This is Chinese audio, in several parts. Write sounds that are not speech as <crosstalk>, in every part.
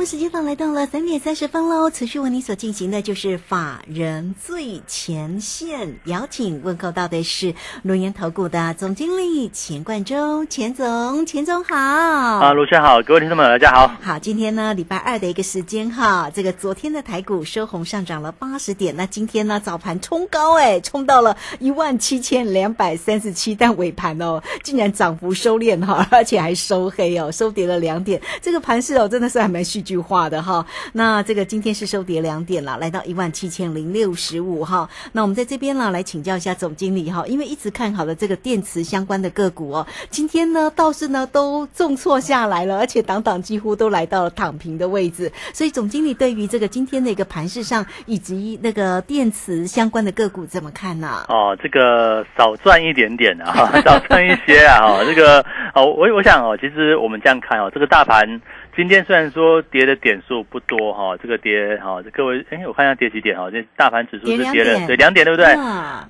我时间呢来到了三点三十分喽，持续为您所进行的就是法人最前线，邀请问候到的是龙岩投顾的总经理钱冠洲，钱总，钱总好。啊，卢轩好，各位听众们大家好。好，今天呢礼拜二的一个时间哈，这个昨天的台股收红上涨了八十点，那今天呢早盘冲高哎，冲到了一万七千两百三十七，但尾盘哦竟然涨幅收敛哈，而且还收黑哦，收跌了两点，这个盘势哦真的是还蛮戏剧。句话的哈，那这个今天是收跌两点了，来到一万七千零六十五哈。那我们在这边呢，来请教一下总经理哈，因为一直看好的这个电池相关的个股哦，今天呢倒是呢都重挫下来了，而且档档几乎都来到了躺平的位置。所以总经理对于这个今天的一个盘势上，以及那个电池相关的个股怎么看呢？哦，这个少赚一点点啊，<laughs> 少赚一些啊，哈，这个哦，我我想哦，其实我们这样看哦，这个大盘。今天虽然说跌的点数不多哈，这个跌哈，各位哎，我看一下跌几点哈，这大盘指数是跌了对两点对不对？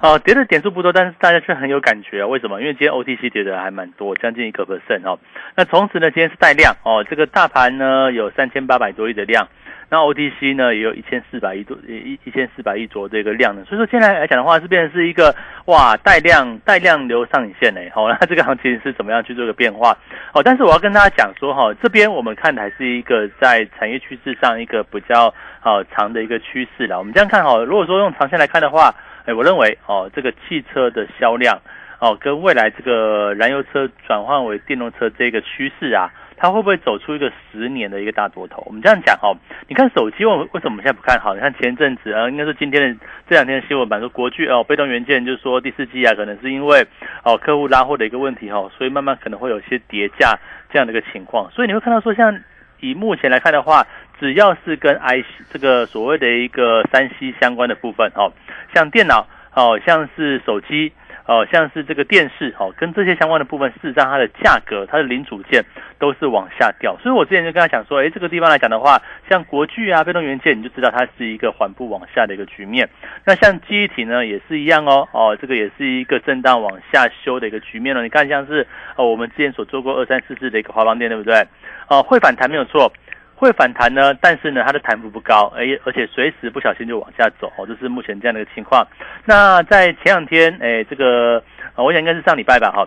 哦，跌的点数不多，但是大家却很有感觉啊。为什么？因为今天 OTC 跌的还蛮多，将近一个 percent 哦。那同时呢，今天是带量哦，这个大盘呢有三千八百多亿的量。那 OTC 呢也有一千四百亿多一一千四百亿左右这个量呢，所以说现在来讲的话是变成是一个哇带量带量流上影线嘞，好，那这个行情是怎么样去做个变化？哦，但是我要跟大家讲说哈，这边我们看的还是一个在产业趋势上一个比较好长的一个趋势了。我们这样看哈，如果说用长线来看的话，哎，我认为哦这个汽车的销量哦跟未来这个燃油车转换为电动车这个趋势啊。它会不会走出一个十年的一个大多头？我们这样讲哈，你看手机，为为什么我们现在不看好？你看前阵子啊，应该是今天的这两天的新闻版说国巨哦，被动元件就是说第四季啊，可能是因为哦客户拉货的一个问题哈，所以慢慢可能会有些叠价这样的一个情况。所以你会看到说，像以目前来看的话，只要是跟 I 这个所谓的一个三 C 相关的部分哦，像电脑哦，像是手机。哦，像是这个电视，哦，跟这些相关的部分，事实上它的价格，它的零组件都是往下掉。所以我之前就跟他讲说，哎，这个地方来讲的话，像国巨啊、被动元件，你就知道它是一个缓步往下的一个局面。那像记忆体呢，也是一样哦，哦，这个也是一个震荡往下修的一个局面了。你看，像是哦，我们之前所做过二三四四的一个华邦电，对不对？哦，会反弹没有错。会反弹呢，但是呢，它的弹幅不高，而而且随时不小心就往下走，哦，这是目前这样的一个情况。那在前两天，哎，这个，我想应该是上礼拜吧，哈，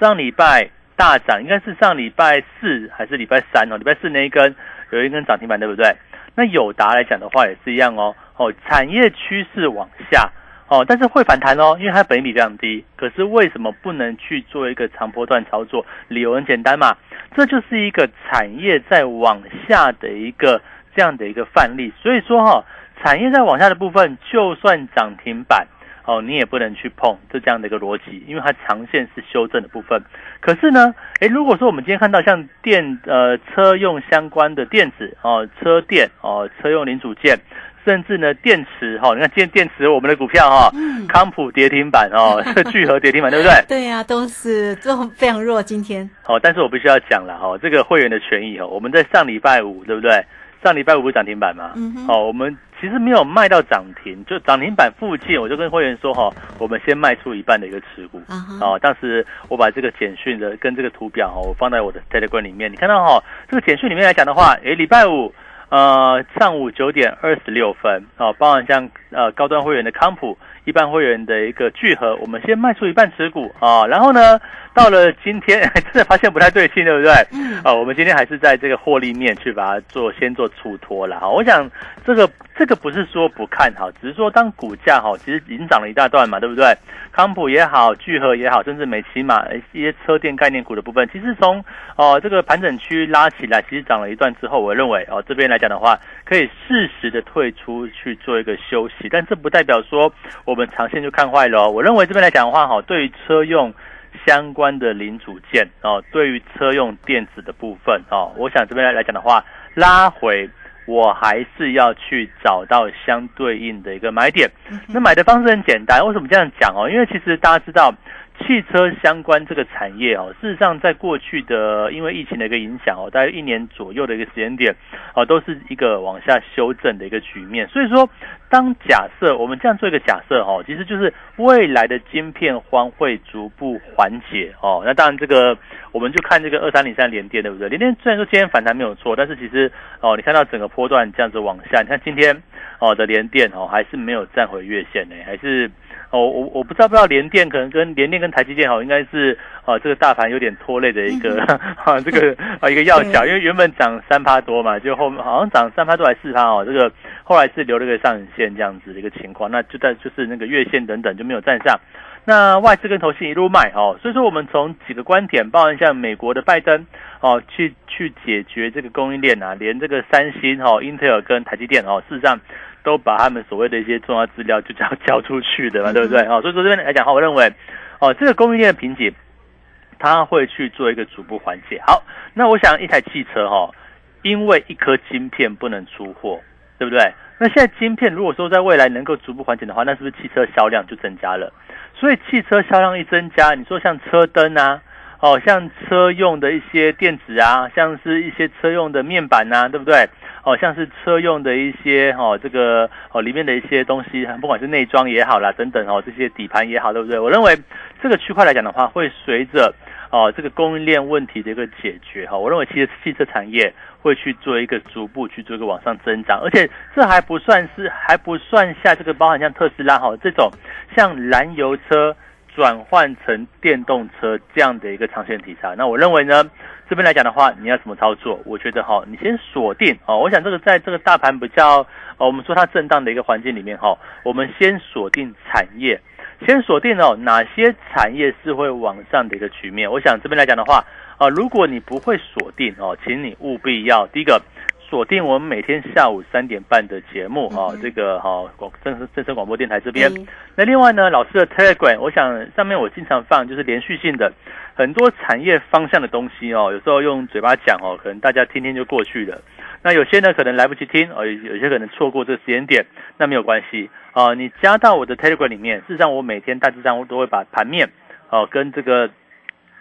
上礼拜大涨，应该是上礼拜四还是礼拜三哦？礼拜四那一根有一根涨停板，对不对？那友达来讲的话也是一样哦，哦，产业趋势往下。哦，但是会反弹哦，因为它本益比非常低。可是为什么不能去做一个长波段操作？理由很简单嘛，这就是一个产业在往下的一个这样的一个范例。所以说哈，产业在往下的部分，就算涨停板哦，你也不能去碰，就这样的一个逻辑，因为它长线是修正的部分。可是呢，诶，如果说我们今天看到像电呃车用相关的电子哦，车电哦，车用零组件。甚至呢，电池哈，你看今天电池我们的股票哈，康普跌停板哦，<laughs> 聚合跌停板，对不对？对呀，都是都非常弱。今天好，但是我必须要讲了哈，这个会员的权益哈，我们在上礼拜五对不对？上礼拜五不是涨停板吗？哦，我们其实没有卖到涨停，就涨停板附近，我就跟会员说哈，我们先卖出一半的一个持股。哦，当时我把这个简讯的跟这个图表哈，我放在我的 Telegram 里面，你看到哈，这个简讯里面来讲的话，诶，礼拜五。呃，上午九点二十六分，哦，包含像呃高端会员的康普，一般会员的一个聚合，我们先卖出一半持股啊，然后呢，到了今天 <laughs> 真的发现不太对劲，对不对？啊，我们今天还是在这个获利面去把它做先做出脱了好。我想这个这个不是说不看好，只是说当股价哈其实已经涨了一大段嘛，对不对？康普也好，聚合也好，甚至美骑马一些车电概念股的部分，其实从哦这个盘整区拉起来，其实涨了一段之后，我认为哦这边来讲的话，可以适时的退出去做一个休息，但这不代表说我们长线就看坏了哦。我认为这边来讲的话，哈，对于车用相关的零组件哦，对于车用电子的部分哦，我想这边来讲的话，拉回我还是要去找到相对应的一个买点。那买的方式很简单，为什么这样讲哦？因为其实大家知道。汽车相关这个产业哦，事实上在过去的因为疫情的一个影响哦，大概一年左右的一个时间点哦，都是一个往下修正的一个局面。所以说，当假设我们这样做一个假设哦，其实就是未来的晶片荒会逐步缓解哦。那当然这个我们就看这个二三零三连电对不对？连电虽然说今天反弹没有错，但是其实哦，你看到整个波段这样子往下，你看今天哦的连电哦还是没有站回月线呢，还是。哦，我我不知道不知道联电可能跟联电跟台积电哦，应该是呃这个大盘有点拖累的一个哈 <laughs> 这个啊一个要角，因为原本涨三趴多嘛，就后面好像涨三趴多还四趴哦，这个后来是留了个上影线这样子的一个情况，那就在就是那个月线等等就没有站上，那外资跟投信一路卖哦，所以说我们从几个观点，包含像美国的拜登哦去去解决这个供应链啊，连这个三星哦、英特尔跟台积电哦，事实上。都把他们所谓的一些重要资料就这样交出去的嘛，对不对？哦，所以说这边来讲哈，我认为，哦，这个供应链的瓶颈，它会去做一个逐步缓解。好，那我想一台汽车哈，因为一颗晶片不能出货，对不对？那现在晶片如果说在未来能够逐步缓解的话，那是不是汽车销量就增加了？所以汽车销量一增加，你说像车灯啊，哦，像车用的一些电子啊，像是一些车用的面板呐，对不对？哦，像是车用的一些哦，这个哦里面的一些东西，不管是内装也好啦，等等哦，这些底盘也好，对不对？我认为这个区块来讲的话，会随着哦这个供应链问题的一个解决哈，我认为其实汽车产业会去做一个逐步去做一个往上增长，而且这还不算是还不算下这个包含像特斯拉哈这种像燃油车。转换成电动车这样的一个长线题材，那我认为呢，这边来讲的话，你要怎么操作？我觉得哈，你先锁定哦。我想这个在这个大盘比较，哦，我们说它震荡的一个环境里面哈，我们先锁定产业，先锁定哦哪些产业是会往上的一个局面。我想这边来讲的话，啊，如果你不会锁定哦，请你务必要第一个。锁定我们每天下午三点半的节目啊，这个哈广正正声广播电台这边。那另外呢，老师的 Telegram，我想上面我经常放就是连续性的很多产业方向的东西哦。有时候用嘴巴讲哦，可能大家听听就过去了。那有些呢可能来不及听哦，有些可能错过这个时间点，那没有关系啊。你加到我的 Telegram 里面，事实上我每天大致上我都会把盘面哦跟这个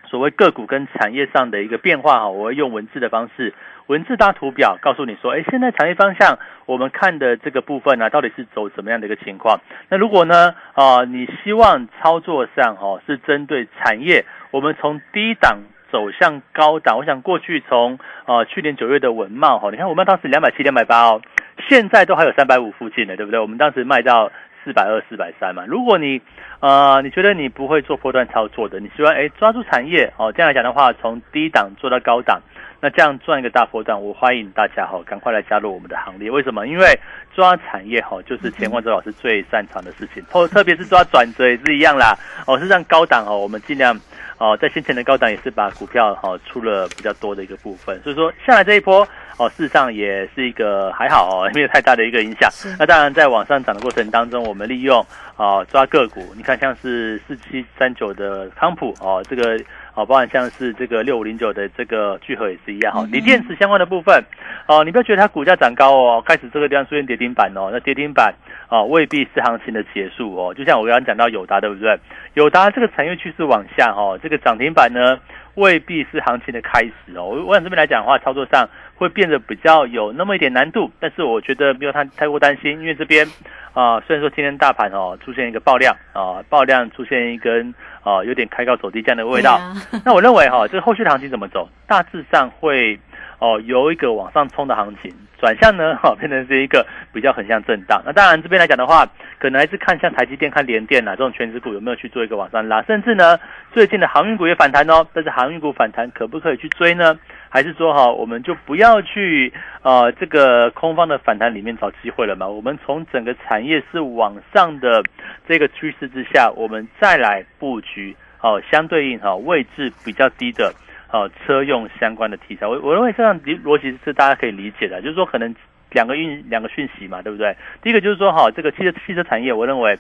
所谓个股跟产业上的一个变化哈，我会用文字的方式。文字搭图表告诉你说，哎，现在产业方向我们看的这个部分呢，到底是走什么样的一个情况？那如果呢，啊，你希望操作上哦是针对产业，我们从低档走向高档。我想过去从呃去年九月的文茂哈，你看我们当时两百七、两百八哦，现在都还有三百五附近的，对不对？我们当时卖到四百二、四百三嘛。如果你呃你觉得你不会做波段操作的，你希望哎抓住产业哦，这样来讲的话，从低档做到高档。那这样赚一个大波段，我欢迎大家哈，赶快来加入我们的行列。为什么？因为抓产业哈，就是钱冠洲老师最擅长的事情。特 <laughs> 特别是抓转折也是一样啦。哦，是让高档哦，我们尽量哦，在先前的高档也是把股票哈出了比较多的一个部分。所以说下来这一波哦，事实上也是一个还好哦，没有太大的一个影响。那当然在往上涨的过程当中，我们利用啊抓个股，你看像是四七三九的康普哦，这个。哦，包含像是这个六五零九的这个聚合也是一样哈，锂电池相关的部分，哦，你不要觉得它股价涨高哦，开始这个地方出现跌停板哦，那跌停板啊未必是行情的结束哦，就像我刚刚讲到友达对不对？友达这个产业趋势往下哈，这个涨停板呢未必是行情的开始哦。我我想这边来讲的话，操作上会变得比较有那么一点难度，但是我觉得没有太太过担心，因为这边啊虽然说今天大盘哦出现一个爆量啊，爆量出现一根。啊，有点开高走低这样的味道。那我认为哈，这个后续的行情怎么走？大致上会哦，有一个往上冲的行情，转向呢，哈，<laughs> 变成是一个比较很像震荡。那当然这边来讲的话，可能还是看像台积电、看联电啊这种全职股有没有去做一个往上拉，甚至呢，最近的航运股也反弹哦。但是航运股反弹可不可以去追呢？还是说哈，我们就不要去呃这个空方的反弹里面找机会了嘛？我们从整个产业是往上的这个趋势之下，我们再来布局哦，相对应哈位置比较低的哦车用相关的题材。我我认为这样逻辑是大家可以理解的，就是说可能。两个运两个讯息嘛，对不对？第一个就是说，哈，这个汽车汽车产业，我认为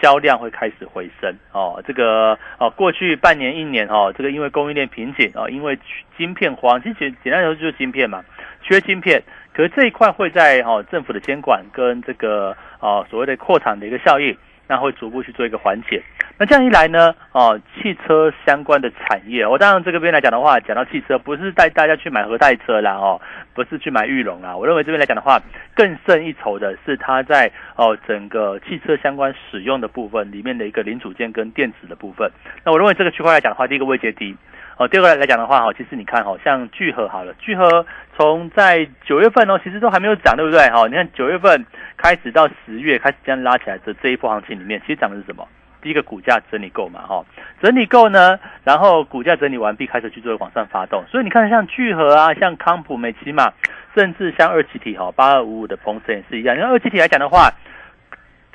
销量会开始回升哦。这个哦，过去半年一年哦，这个因为供应链瓶颈哦，因为晶片荒，其实简单来说就是晶片嘛，缺晶片可是这一块会在哦政府的监管跟这个哦所谓的扩产的一个效应，那会逐步去做一个缓解。那这样一来呢，哦，汽车相关的产业，我当然这个边来讲的话，讲到汽车，不是带大家去买核带车啦，哦，不是去买玉龙啦。我认为这边来讲的话，更胜一筹的是它在哦整个汽车相关使用的部分里面的一个零组件跟电子的部分。那我认为这个区块来讲的话，第一个位阶低。哦，第二个来讲的话，哈，其实你看，哈，像聚合好了，聚合从在九月份哦，其实都还没有涨，对不对？哈，你看九月份开始到十月开始这样拉起来的这一波行情里面，其实涨的是什么？第一个股价整理够嘛，哈，整理够呢，然后股价整理完毕，开始去做往上发动。所以你看，像聚合啊，像康普、美奇玛，甚至像二七体哈，八二五五的鹏程也是一样。因为二七体来讲的话，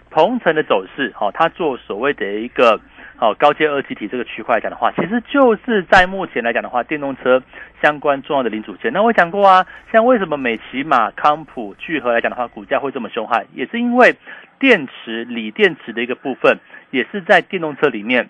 鹏程的走势，哈，它做所谓的一个。好，高阶二级体这个区块来讲的话，其实就是在目前来讲的话，电动车相关重要的零组件。那我讲过啊，像为什么美骑马、康普、聚合来讲的话，股价会这么凶悍，也是因为电池、锂电池的一个部分，也是在电动车里面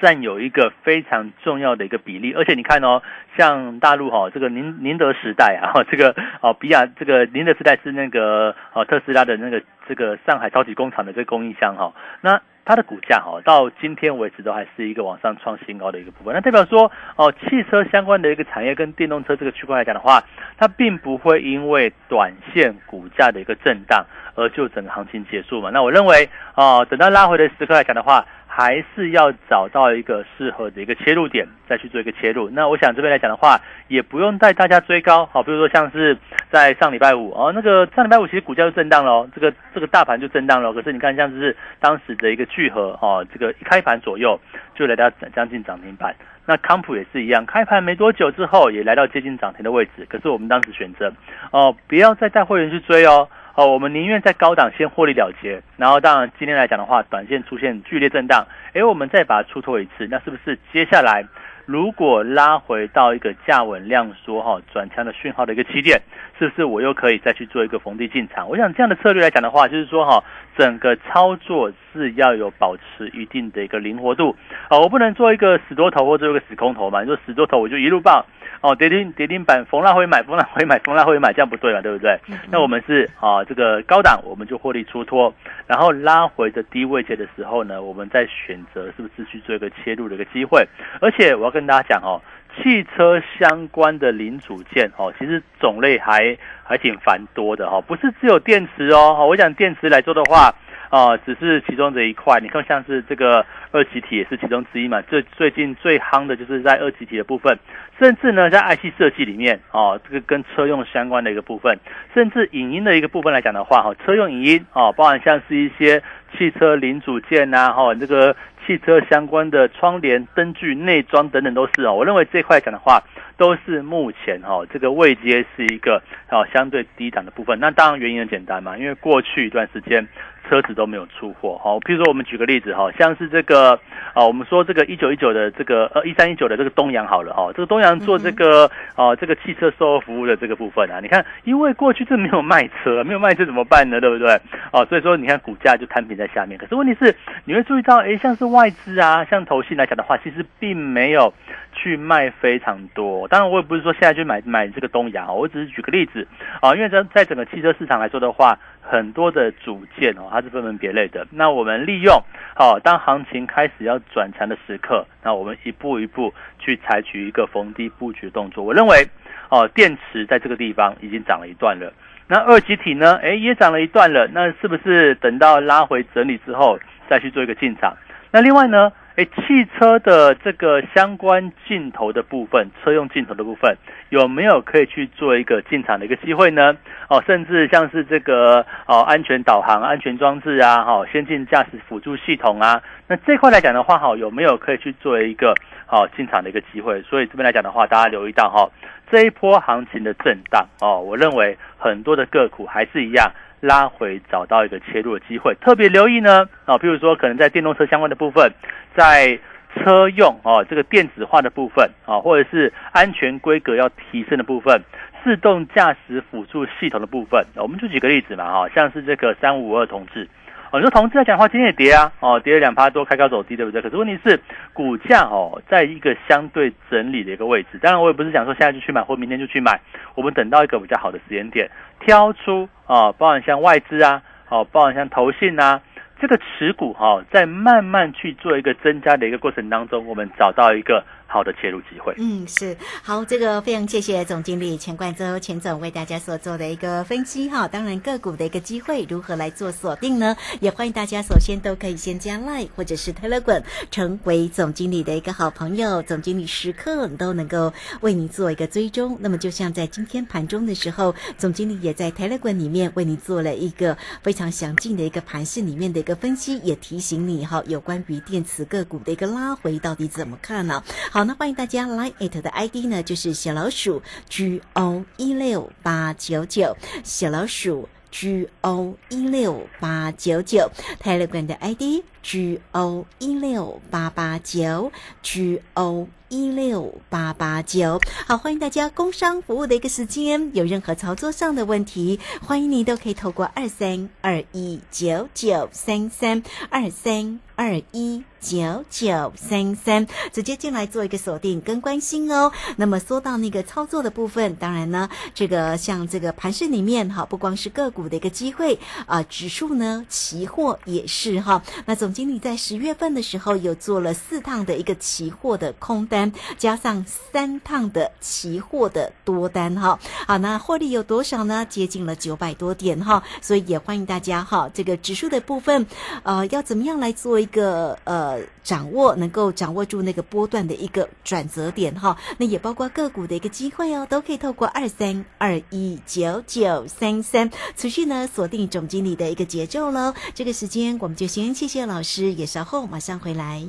占有一个非常重要的一个比例。而且你看哦，像大陆哈，这个宁宁德时代啊，<laughs> 这个哦比亚这个宁德时代是那个哦特斯拉的那个这个上海超级工厂的这个供应商哈，那。它的股价哈到今天为止都还是一个往上创新高的一个部分，那代表说哦，汽车相关的一个产业跟电动车这个区块来讲的话，它并不会因为短线股价的一个震荡而就整个行情结束嘛。那我认为哦，等到拉回的时刻来讲的话。还是要找到一个适合的一个切入点，再去做一个切入。那我想这边来讲的话，也不用带大家追高，好，比如说像是在上礼拜五哦，那个上礼拜五其实股价就震荡了，这个这个大盘就震荡了。可是你看，像是当时的一个聚合哦，这个一开盘左右就来到将近涨停板。那康普也是一样，开盘没多久之后也来到接近涨停的位置。可是我们当时选择哦，不要再带会员去追哦。哦，我们宁愿在高档先获利了结，然后当然今天来讲的话，短线出现剧烈震荡，哎，我们再把它出脱一次，那是不是接下来如果拉回到一个价稳量缩哈转强的讯号的一个起点，是不是我又可以再去做一个逢低进场？我想这样的策略来讲的话，就是说哈，整个操作是要有保持一定的一个灵活度，啊，我不能做一个死多头或者一个死空头嘛，你说死多头我就一路爆。哦，跌停跌停板，逢拉回买，逢拉回买，逢拉回买，这样不对嘛，对不对？那我们是啊，这个高档我们就获利出脱，然后拉回的低位阶的时候呢，我们再选择是不是去做一个切入的一个机会。而且我要跟大家讲哦，汽车相关的零组件哦，其实种类还还挺繁多的哈，不是只有电池哦。我讲电池来说的话。啊，只是其中的一块。你看，像是这个二极体也是其中之一嘛。最最近最夯的就是在二极体的部分，甚至呢，在 IC 设计里面，哦，这个跟车用相关的一个部分，甚至影音的一个部分来讲的话，哈，车用影音，哦，包含像是一些汽车零组件呐，哈，这个汽车相关的窗帘、灯具、内装等等都是哦。我认为这块讲的话，都是目前哈这个位阶是一个哦相对低档的部分。那当然原因很简单嘛，因为过去一段时间。车子都没有出货，好，譬如说我们举个例子哈，像是这个啊，我们说这个一九一九的这个呃一三一九的这个东阳好了哦，这个东阳做这个啊这个汽车售后服务的这个部分啊，你看，因为过去这没有卖车，没有卖车怎么办呢？对不对？哦，所以说你看股价就摊平在下面。可是问题是，你会注意到，哎，像是外资啊，像投信来讲的话，其实并没有去卖非常多。当然，我也不是说现在去买买这个东阳，我只是举个例子啊，因为在在整个汽车市场来说的话。很多的组件哦，它是分门别类的。那我们利用哦，当行情开始要转强的时刻，那我们一步一步去采取一个逢低布局动作。我认为哦，电池在这个地方已经涨了一段了。那二级体呢？哎，也涨了一段了。那是不是等到拉回整理之后再去做一个进场？那另外呢？哎，汽车的这个相关镜头的部分，车用镜头的部分，有没有可以去做一个进场的一个机会呢？哦，甚至像是这个哦，安全导航、安全装置啊，哈，先进驾驶辅助系统啊，那这块来讲的话，哈，有没有可以去做一个好进场的一个机会？所以这边来讲的话，大家留意到哈，这一波行情的震荡哦，我认为很多的个股还是一样。拉回找到一个切入的机会，特别留意呢啊，譬如说可能在电动车相关的部分，在车用哦这个电子化的部分啊，或者是安全规格要提升的部分，自动驾驶辅助系统的部分，我们就举个例子嘛哈，像是这个三五二同志哦，你说同志来讲的话，今天也跌啊，哦，跌了两趴多，开高走低，对不对？可是问题是股价哦，在一个相对整理的一个位置。当然，我也不是想说现在就去买，或明天就去买，我们等到一个比较好的时间点，挑出啊，包含像外资啊，哦，包含像投信啊。这个持股哈，在慢慢去做一个增加的一个过程当中，我们找到一个。好的切入机会，嗯，是好，这个非常谢谢总经理钱冠洲钱总为大家所做的一个分析哈。当然个股的一个机会如何来做锁定呢？也欢迎大家首先都可以先加 Line 或者是 Telegram 成为总经理的一个好朋友，总经理时刻都能够为你做一个追踪。那么就像在今天盘中的时候，总经理也在 Telegram 里面为你做了一个非常详尽的一个盘势里面的一个分析，也提醒你哈，有关于电池个股的一个拉回到底怎么看呢？好。那欢迎大家来 it 的 ID 呢，就是小老鼠 G O 一六八九九，小老鼠 G O 一六八九九，Telegram 的 ID G O 一六八八九 G O。一六八八九，好，欢迎大家工商服务的一个时间，有任何操作上的问题，欢迎你都可以透过二三二一九九三三二三二一九九三三直接进来做一个锁定跟关心哦。那么说到那个操作的部分，当然呢，这个像这个盘市里面哈，不光是个股的一个机会啊，指数呢，期货也是哈。那总经理在十月份的时候有做了四趟的一个期货的空单。加上三趟的期货的多单哈，好，那获利有多少呢？接近了九百多点哈，所以也欢迎大家哈，这个指数的部分，呃，要怎么样来做一个呃掌握，能够掌握住那个波段的一个转折点哈，那也包括个股的一个机会哦，都可以透过二三二一九九三三持续呢锁定总经理的一个节奏喽。这个时间我们就先谢谢老师，也稍后马上回来。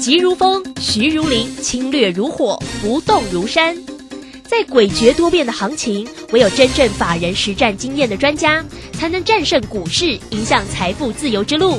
急如风，徐如林，侵略如火，不动如山。在诡谲多变的行情，唯有真正法人实战经验的专家，才能战胜股市，迎向财富自由之路。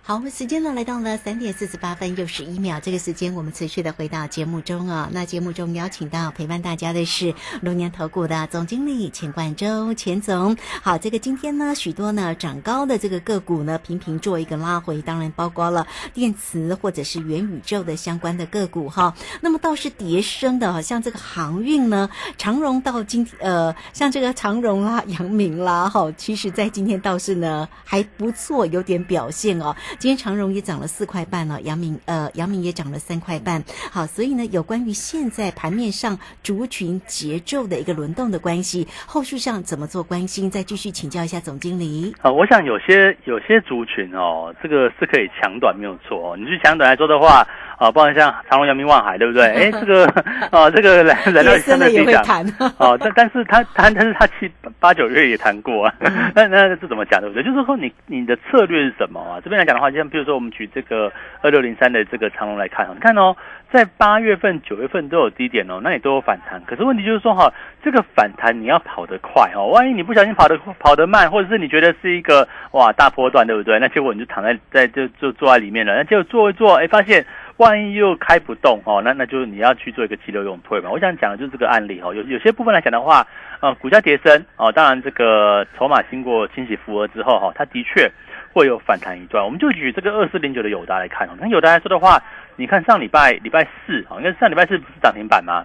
好，我们时间呢来到了三点四十八分又十一秒。这个时间我们持续的回到节目中啊。那节目中邀请到陪伴大家的是龙年投顾的总经理钱冠洲钱总。好，这个今天呢许多呢涨高的这个个股呢频频做一个拉回，当然包括了电池或者是元宇宙的相关的个股哈。那么倒是跌升的，像这个航运呢，长荣到今呃像这个长荣啦、阳明啦哈，其实在今天倒是呢还不错，有点表现哦。今天长荣也涨了四块半了，阳明呃阳明也涨了三块半。好，所以呢，有关于现在盘面上族群节奏的一个轮动的关系，后续上怎么做关心？再继续请教一下总经理。啊，我想有些有些族群哦，这个是可以抢短没有错哦。你去抢短来说的话。啊，包括像长隆、阳明、望海，对不对？<laughs> 哎，这个 <laughs> 啊，这个来 <laughs> 来到相对低档，哦，但但是他他，但是他七八九月也谈过啊。那那这怎么讲，对不对？就是说你你的策略是什么啊？这边来讲的话，像比如说我们举这个二六零三的这个长隆来看，你看哦，在八月份、九月份都有低点哦，那也都有反弹。可是问题就是说哈，这个反弹你要跑得快哦，万一你不小心跑得跑得慢，或者是你觉得是一个哇大波段，对不对？那结果你就躺在在就就坐在里面了，那结果坐一坐，哎，发现。万一又开不动哦，那那就是你要去做一个急流勇退嘛。我想讲的就是这个案例哦，有有些部分来讲的话，呃，股价跌升哦，当然这个筹码经过清洗符合之后哈，它的确会有反弹一段。我们就举这个二四零九的友达来看哦，那友达来说的话，你看上礼拜礼拜四哦，应该上礼拜四不是涨停板吗？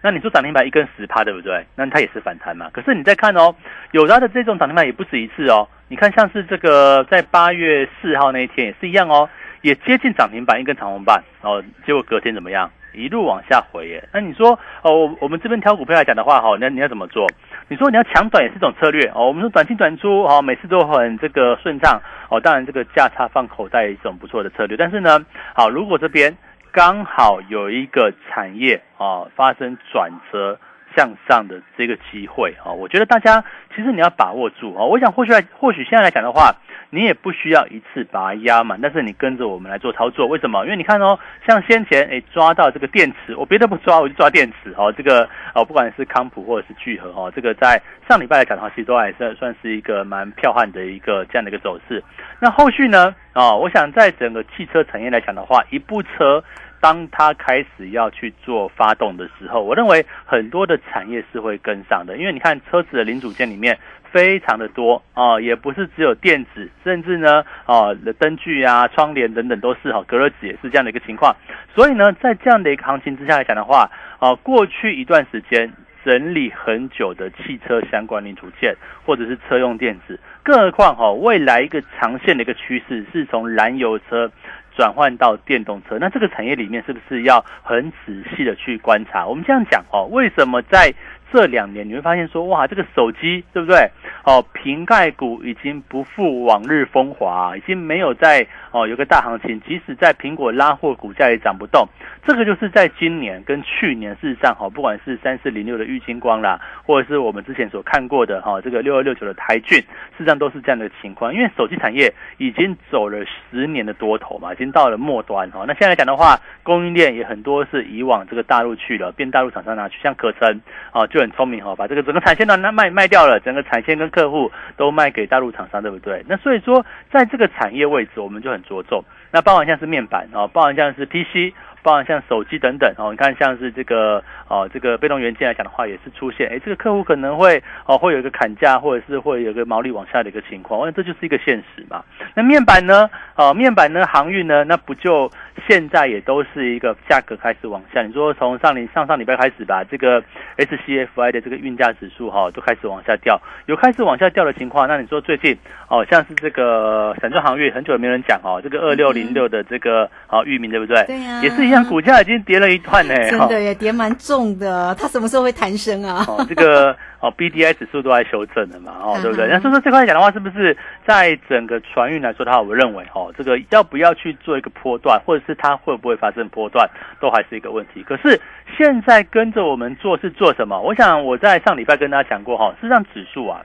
那你说涨停板一根十趴，对不对？那它也是反弹嘛。可是你再看哦，友达的这种涨停板也不止一次哦。你看像是这个在八月四号那一天也是一样哦，也接近涨停板一根长红板哦，结果隔天怎么样？一路往下回耶。那你说哦，我我们这边挑股票来讲的话，哈，那你要怎么做？你说你要抢短也是一种策略哦。我们说短进短出哦，每次都很这个顺畅哦。当然这个价差放口袋一种不错的策略。但是呢，好，如果这边刚好有一个产业啊发生转折向上的这个机会啊，我觉得大家其实你要把握住啊。我想或许或许现在来讲的话。你也不需要一次把它压满，但是你跟着我们来做操作，为什么？因为你看哦，像先前诶抓到这个电池，我别的不抓，我就抓电池哦。这个哦，不管是康普或者是聚合哦，这个在上礼拜来讲的话，其实都还是算是一个蛮彪悍的一个这样的一个走势。那后续呢？哦，我想在整个汽车产业来讲的话，一部车当它开始要去做发动的时候，我认为很多的产业是会跟上的，因为你看车子的零组件里面。非常的多啊，也不是只有电子，甚至呢，啊，灯具啊、窗帘等等都是哈，隔热纸也是这样的一个情况。所以呢，在这样的一个行情之下来讲的话，啊，过去一段时间整理很久的汽车相关零组件或者是车用电子，更何况哈，未来一个长线的一个趋势是从燃油车转换到电动车，那这个产业里面是不是要很仔细的去观察？我们这样讲哦，为什么在这两年你会发现说，哇，这个手机对不对？哦，瓶盖股已经不复往日风华，已经没有在哦有个大行情。即使在苹果拉货，股价也涨不动。这个就是在今年跟去年事实上，哈，不管是三四零六的玉金光啦，或者是我们之前所看过的哈这个六二六九的台骏，事实上都是这样的情况。因为手机产业已经走了十年的多头嘛，已经到了末端哈。那现在来讲的话，供应链也很多是以往这个大陆去了，变大陆厂商拿去，像可成啊就。很聪明哈，把这个整个产线呢那卖卖掉了，整个产线跟客户都卖给大陆厂商，对不对？那所以说，在这个产业位置，我们就很着重。那包含像是面板啊，包含像是 PC。包含像手机等等哦，你看像是这个哦，这个被动元件来讲的话，也是出现哎，这个客户可能会哦，会有一个砍价，或者是会有个毛利往下的一个情况，那这就是一个现实嘛。那面板呢？哦，面板呢，航运呢，那不就现在也都是一个价格开始往下？你说从上礼上上礼拜开始吧，这个 SCFI 的这个运价指数哈，都开始往下掉，有开始往下掉的情况。那你说最近哦，像是这个散装航运，很久也没人讲哦，这个二六零六的这个哦域名对不对？对呀，也是一样。股价已经跌了一段呢，真的也跌蛮重的。它什么时候会弹升啊？哦，这个哦，B D I 指数都在修正的嘛，哦，对不对？那所以说这块讲的话，是不是在整个船运来说的话，我认为哦，这个要不要去做一个波段，或者是它会不会发生波段，都还是一个问题。可是现在跟着我们做是做什么？我想我在上礼拜跟大家讲过哈，事实上指数啊。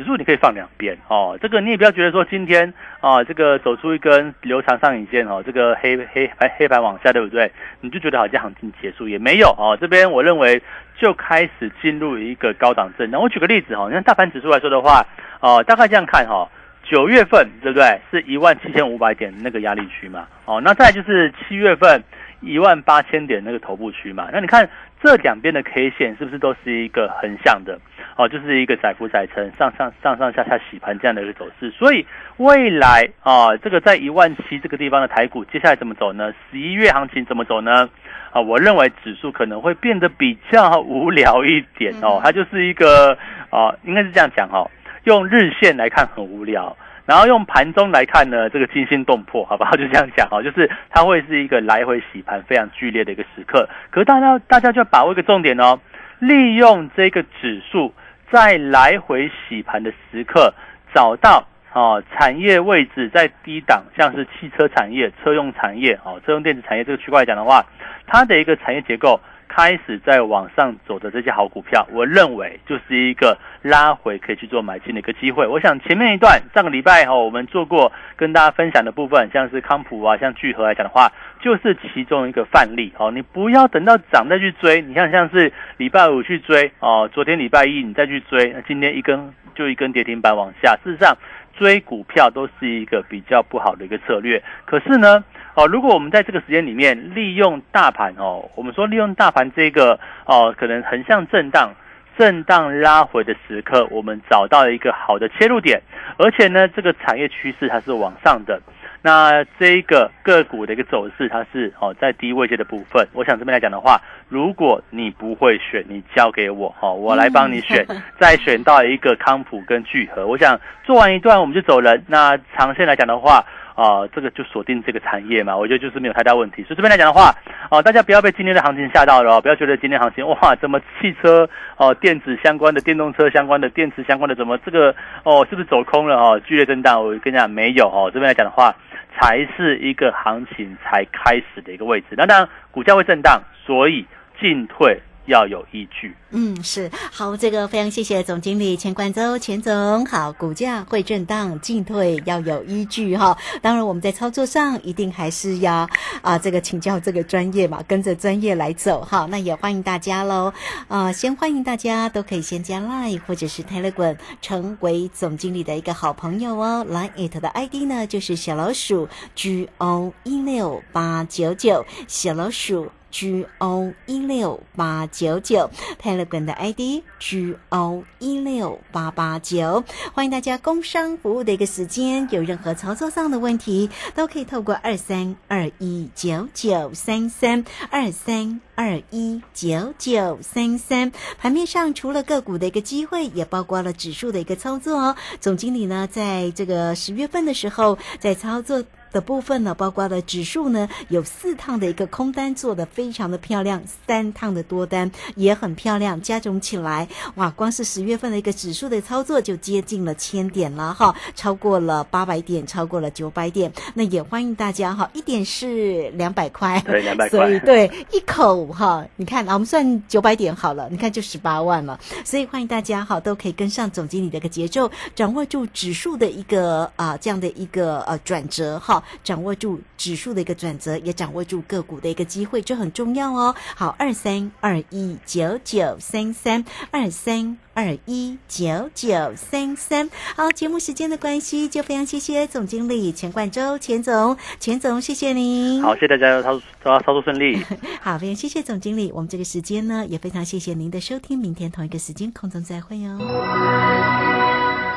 指数你可以放两边哦，这个你也不要觉得说今天啊，这个走出一根留长上影线哦，这个黑黑白黑白往下，对不对？你就觉得好像行情结束也没有哦。这边我认为就开始进入一个高档震荡。我举个例子哈，你看大盘指数来说的话，哦，大概这样看哈，九月份对不对？是一万七千五百点那个压力区嘛，哦，那再就是七月份。一万八千点那个头部区嘛，那你看这两边的 K 线是不是都是一个横向的？哦，就是一个窄幅窄撑，上上上上下下洗盘这样的一个走势。所以未来啊，这个在一万七这个地方的台股，接下来怎么走呢？十一月行情怎么走呢？啊，我认为指数可能会变得比较无聊一点哦，它就是一个啊，应该是这样讲哦，用日线来看很无聊。然后用盘中来看呢，这个惊心动魄，好不好？就这样讲哦，就是它会是一个来回洗盘非常剧烈的一个时刻。可是大家大家就要把握一个重点哦，利用这个指数在来回洗盘的时刻，找到哦产业位置在低档，像是汽车产业、车用产业、哦车用电子产业这个区块来讲的话，它的一个产业结构。开始在往上走的这些好股票，我认为就是一个拉回可以去做买进的一个机会。我想前面一段上个礼拜哈，我们做过跟大家分享的部分，像是康普啊，像聚合来讲的话，就是其中一个范例哦。你不要等到涨再去追，你看像是礼拜五去追哦，昨天礼拜一你再去追，那今天一根就一根跌停板往下。事实上，追股票都是一个比较不好的一个策略。可是呢？哦，如果我们在这个时间里面利用大盘哦，我们说利用大盘这个哦，可能横向震荡、震荡拉回的时刻，我们找到了一个好的切入点，而且呢，这个产业趋势它是往上的。那这一个个股的一个走势，它是哦在低位阶的部分。我想这边来讲的话，如果你不会选，你交给我哈，我来帮你选，<laughs> 再选到一个康普跟聚合。我想做完一段我们就走人。那长线来讲的话。啊，这个就锁定这个产业嘛，我觉得就是没有太大问题。所以这边来讲的话，啊，大家不要被今天的行情吓到了哦，不要觉得今天行情哇，怎么汽车哦，电子相关的、电动车相关的、电池相关的，怎么这个哦，是不是走空了哦？剧烈震荡，我跟你讲没有哦。这边来讲的话，才是一个行情才开始的一个位置。那当然，股价会震荡，所以进退。要有依据，嗯，是好，这个非常谢谢总经理钱冠周，钱总好，股价会震荡，进退要有依据哈。当然我们在操作上一定还是要啊，这个请教这个专业嘛，跟着专业来走哈。那也欢迎大家喽，啊，先欢迎大家都可以先加 Line 或者是 Telegram 成为总经理的一个好朋友哦。Line it 的 ID 呢就是小老鼠 G O 一六八九九，小老鼠。G O 一六八九九，Telegram 的 ID G O 一六八八九，欢迎大家工商服务的一个时间，有任何操作上的问题，都可以透过二三二一九九三三二三二一九九三三。盘面上除了个股的一个机会，也包括了指数的一个操作哦。总经理呢，在这个十月份的时候，在操作。的部分呢，包括了指数呢，有四趟的一个空单做的非常的漂亮，三趟的多单也很漂亮，加总起来，哇，光是十月份的一个指数的操作就接近了千点了哈，超过了八百点，超过了九百点，那也欢迎大家哈，一点是两百块，对，两百 <laughs> 块，所以对一口哈，你看啊，我们算九百点好了，你看就十八万了，所以欢迎大家哈，都可以跟上总经理的一个节奏，掌握住指数的一个啊这样的一个呃转折哈。掌握住指数的一个转折，也掌握住个股的一个机会，这很重要哦。好，二三二一九九三三二三二一九九三三。好，节目时间的关系，就非常谢谢总经理钱冠周钱总，钱总谢谢您。好，谢谢大家操操操作顺利。<laughs> 好，非常谢谢总经理。我们这个时间呢，也非常谢谢您的收听。明天同一个时间空中再会哦。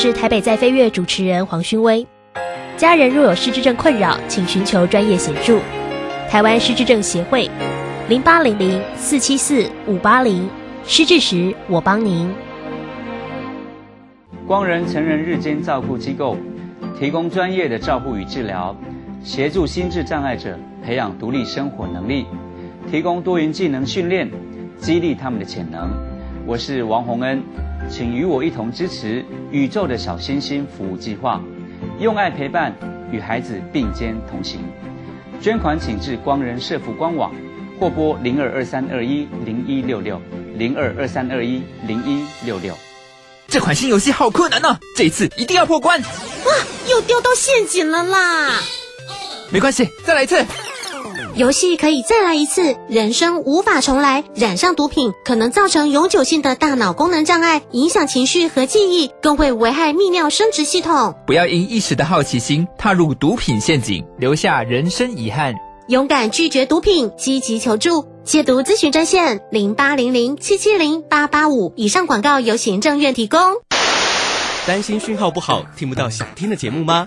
是台北在飞跃主持人黄勋威。家人若有失智症困扰，请寻求专业协助。台湾失智症协会，零八零零四七四五八零。失智时，我帮您。光仁成人日间照顾机构，提供专业的照顾与治疗，协助心智障碍者培养独立生活能力，提供多元技能训练，激励他们的潜能。我是王洪恩。请与我一同支持宇宙的小星星服务计划，用爱陪伴，与孩子并肩同行。捐款请至光仁社福官网，或拨零二二三二一零一六六零二二三二一零一六六。这款新游戏好困难呢，这一次一定要破关！哇，又掉到陷阱了啦！没关系，再来一次。游戏可以再来一次，人生无法重来。染上毒品可能造成永久性的大脑功能障碍，影响情绪和记忆，更会危害泌尿生殖系统。不要因一时的好奇心踏入毒品陷阱，留下人生遗憾。勇敢拒绝毒品，积极求助。戒毒咨询专线：零八零零七七零八八五。以上广告由行政院提供。担心讯号不好，听不到想听的节目吗？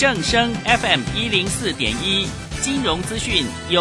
正声 FM 一零四点一，金融资讯由。